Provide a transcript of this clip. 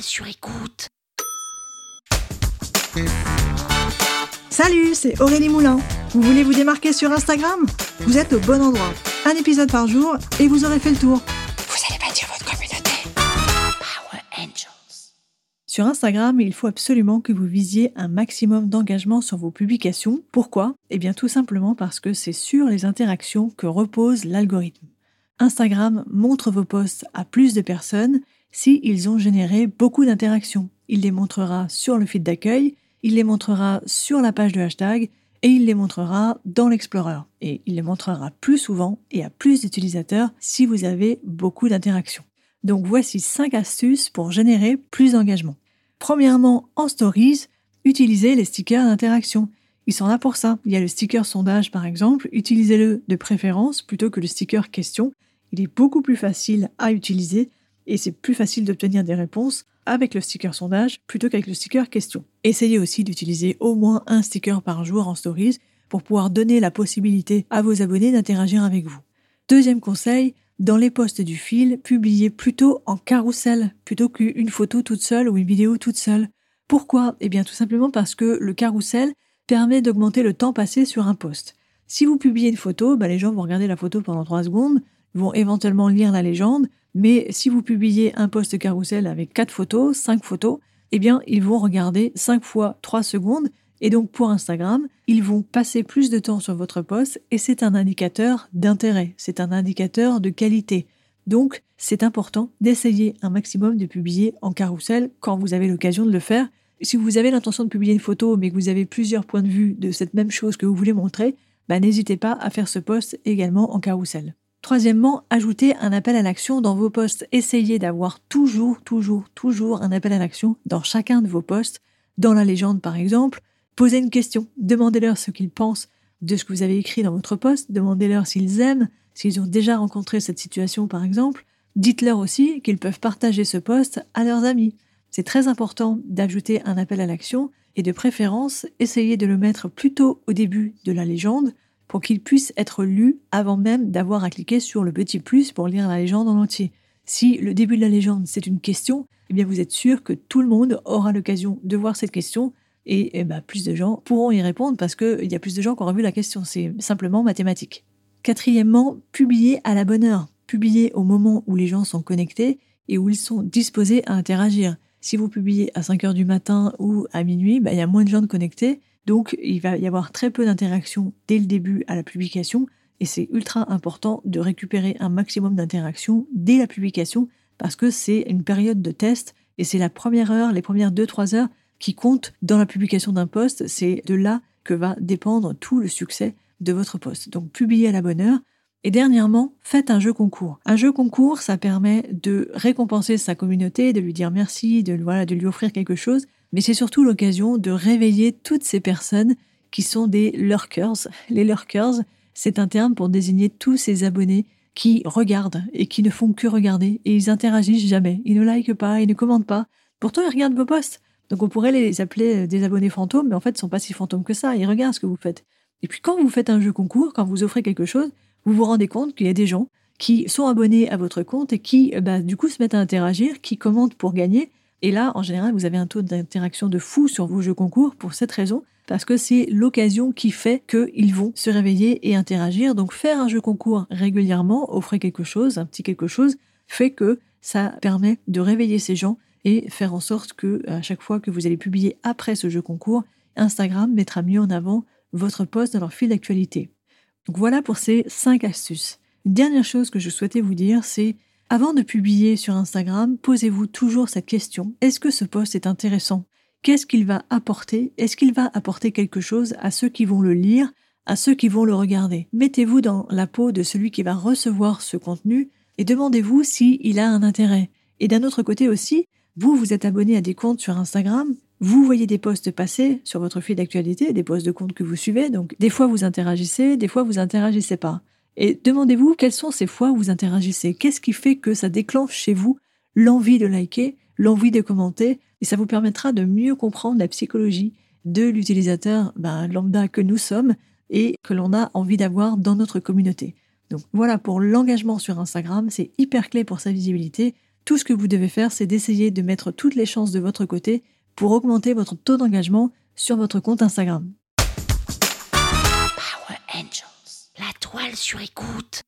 Sur écoute. Salut, c'est Aurélie Moulin. Vous voulez vous démarquer sur Instagram? Vous êtes au bon endroit. Un épisode par jour et vous aurez fait le tour. Vous allez bâtir votre communauté. Power Angels. Sur Instagram, il faut absolument que vous visiez un maximum d'engagement sur vos publications. Pourquoi? Eh bien tout simplement parce que c'est sur les interactions que repose l'algorithme. Instagram montre vos posts à plus de personnes si ils ont généré beaucoup d'interactions. Il les montrera sur le feed d'accueil, il les montrera sur la page de hashtag et il les montrera dans l'Explorer. Et il les montrera plus souvent et à plus d'utilisateurs si vous avez beaucoup d'interactions. Donc voici 5 astuces pour générer plus d'engagement. Premièrement, en stories, utilisez les stickers d'interaction. Ils sont là pour ça. Il y a le sticker sondage par exemple, utilisez-le de préférence plutôt que le sticker question. Il est beaucoup plus facile à utiliser et c'est plus facile d'obtenir des réponses avec le sticker sondage plutôt qu'avec le sticker question. Essayez aussi d'utiliser au moins un sticker par jour en stories pour pouvoir donner la possibilité à vos abonnés d'interagir avec vous. Deuxième conseil, dans les posts du fil, publiez plutôt en carrousel plutôt qu'une photo toute seule ou une vidéo toute seule. Pourquoi? Eh bien tout simplement parce que le carrousel permet d'augmenter le temps passé sur un post. Si vous publiez une photo, bah, les gens vont regarder la photo pendant 3 secondes, vont éventuellement lire la légende, mais si vous publiez un post carrousel avec 4 photos, 5 photos, eh bien, ils vont regarder 5 fois 3 secondes. Et donc, pour Instagram, ils vont passer plus de temps sur votre post et c'est un indicateur d'intérêt, c'est un indicateur de qualité. Donc, c'est important d'essayer un maximum de publier en carrousel quand vous avez l'occasion de le faire. Si vous avez l'intention de publier une photo, mais que vous avez plusieurs points de vue de cette même chose que vous voulez montrer, bah, n'hésitez pas à faire ce post également en carrousel. Troisièmement, ajoutez un appel à l'action dans vos posts. Essayez d'avoir toujours, toujours, toujours un appel à l'action dans chacun de vos posts. Dans la légende, par exemple, posez une question. Demandez-leur ce qu'ils pensent de ce que vous avez écrit dans votre post. Demandez-leur s'ils aiment, s'ils ont déjà rencontré cette situation, par exemple. Dites-leur aussi qu'ils peuvent partager ce post à leurs amis. C'est très important d'ajouter un appel à l'action et de préférence, essayez de le mettre plutôt au début de la légende pour qu'il puisse être lu avant même d'avoir à cliquer sur le petit plus pour lire la légende en entier. Si le début de la légende c'est une question, eh bien vous êtes sûr que tout le monde aura l'occasion de voir cette question et, eh ben, plus de gens pourront y répondre parce qu'il y a plus de gens qui auront vu la question. C'est simplement mathématique. Quatrièmement, publier à la bonne heure. Publier au moment où les gens sont connectés et où ils sont disposés à interagir. Si vous publiez à 5 heures du matin ou à minuit, ben, il y a moins de gens connectés donc, il va y avoir très peu d'interactions dès le début à la publication et c'est ultra important de récupérer un maximum d'interactions dès la publication parce que c'est une période de test et c'est la première heure, les premières 2-3 heures qui comptent dans la publication d'un post. C'est de là que va dépendre tout le succès de votre post. Donc, publiez à la bonne heure. Et dernièrement, faites un jeu concours. Un jeu concours, ça permet de récompenser sa communauté, de lui dire merci, de, de lui offrir quelque chose mais c'est surtout l'occasion de réveiller toutes ces personnes qui sont des lurkers. Les lurkers, c'est un terme pour désigner tous ces abonnés qui regardent et qui ne font que regarder et ils interagissent jamais. Ils ne likent pas, ils ne commentent pas. Pourtant, ils regardent vos posts. Donc on pourrait les appeler des abonnés fantômes, mais en fait, ils sont pas si fantômes que ça. Ils regardent ce que vous faites. Et puis quand vous faites un jeu concours, quand vous offrez quelque chose, vous vous rendez compte qu'il y a des gens qui sont abonnés à votre compte et qui, bah, du coup, se mettent à interagir, qui commentent pour gagner et là, en général, vous avez un taux d'interaction de fou sur vos jeux concours pour cette raison, parce que c'est l'occasion qui fait qu'ils vont se réveiller et interagir. Donc faire un jeu concours régulièrement, offrir quelque chose, un petit quelque chose, fait que ça permet de réveiller ces gens et faire en sorte que à chaque fois que vous allez publier après ce jeu concours, Instagram mettra mieux en avant votre post dans leur fil d'actualité. Donc voilà pour ces cinq astuces. Dernière chose que je souhaitais vous dire, c'est avant de publier sur Instagram, posez-vous toujours cette question. Est-ce que ce post est intéressant? Qu'est-ce qu'il va apporter? Est-ce qu'il va apporter quelque chose à ceux qui vont le lire, à ceux qui vont le regarder? Mettez-vous dans la peau de celui qui va recevoir ce contenu et demandez-vous s'il a un intérêt. Et d'un autre côté aussi, vous, vous êtes abonné à des comptes sur Instagram, vous voyez des posts passer sur votre fil d'actualité, des posts de comptes que vous suivez, donc des fois vous interagissez, des fois vous interagissez pas. Et demandez-vous quelles sont ces fois où vous interagissez, qu'est-ce qui fait que ça déclenche chez vous l'envie de liker, l'envie de commenter, et ça vous permettra de mieux comprendre la psychologie de l'utilisateur ben, lambda que nous sommes et que l'on a envie d'avoir dans notre communauté. Donc voilà pour l'engagement sur Instagram, c'est hyper clé pour sa visibilité. Tout ce que vous devez faire, c'est d'essayer de mettre toutes les chances de votre côté pour augmenter votre taux d'engagement sur votre compte Instagram. Power Angels, la toile sur écoute.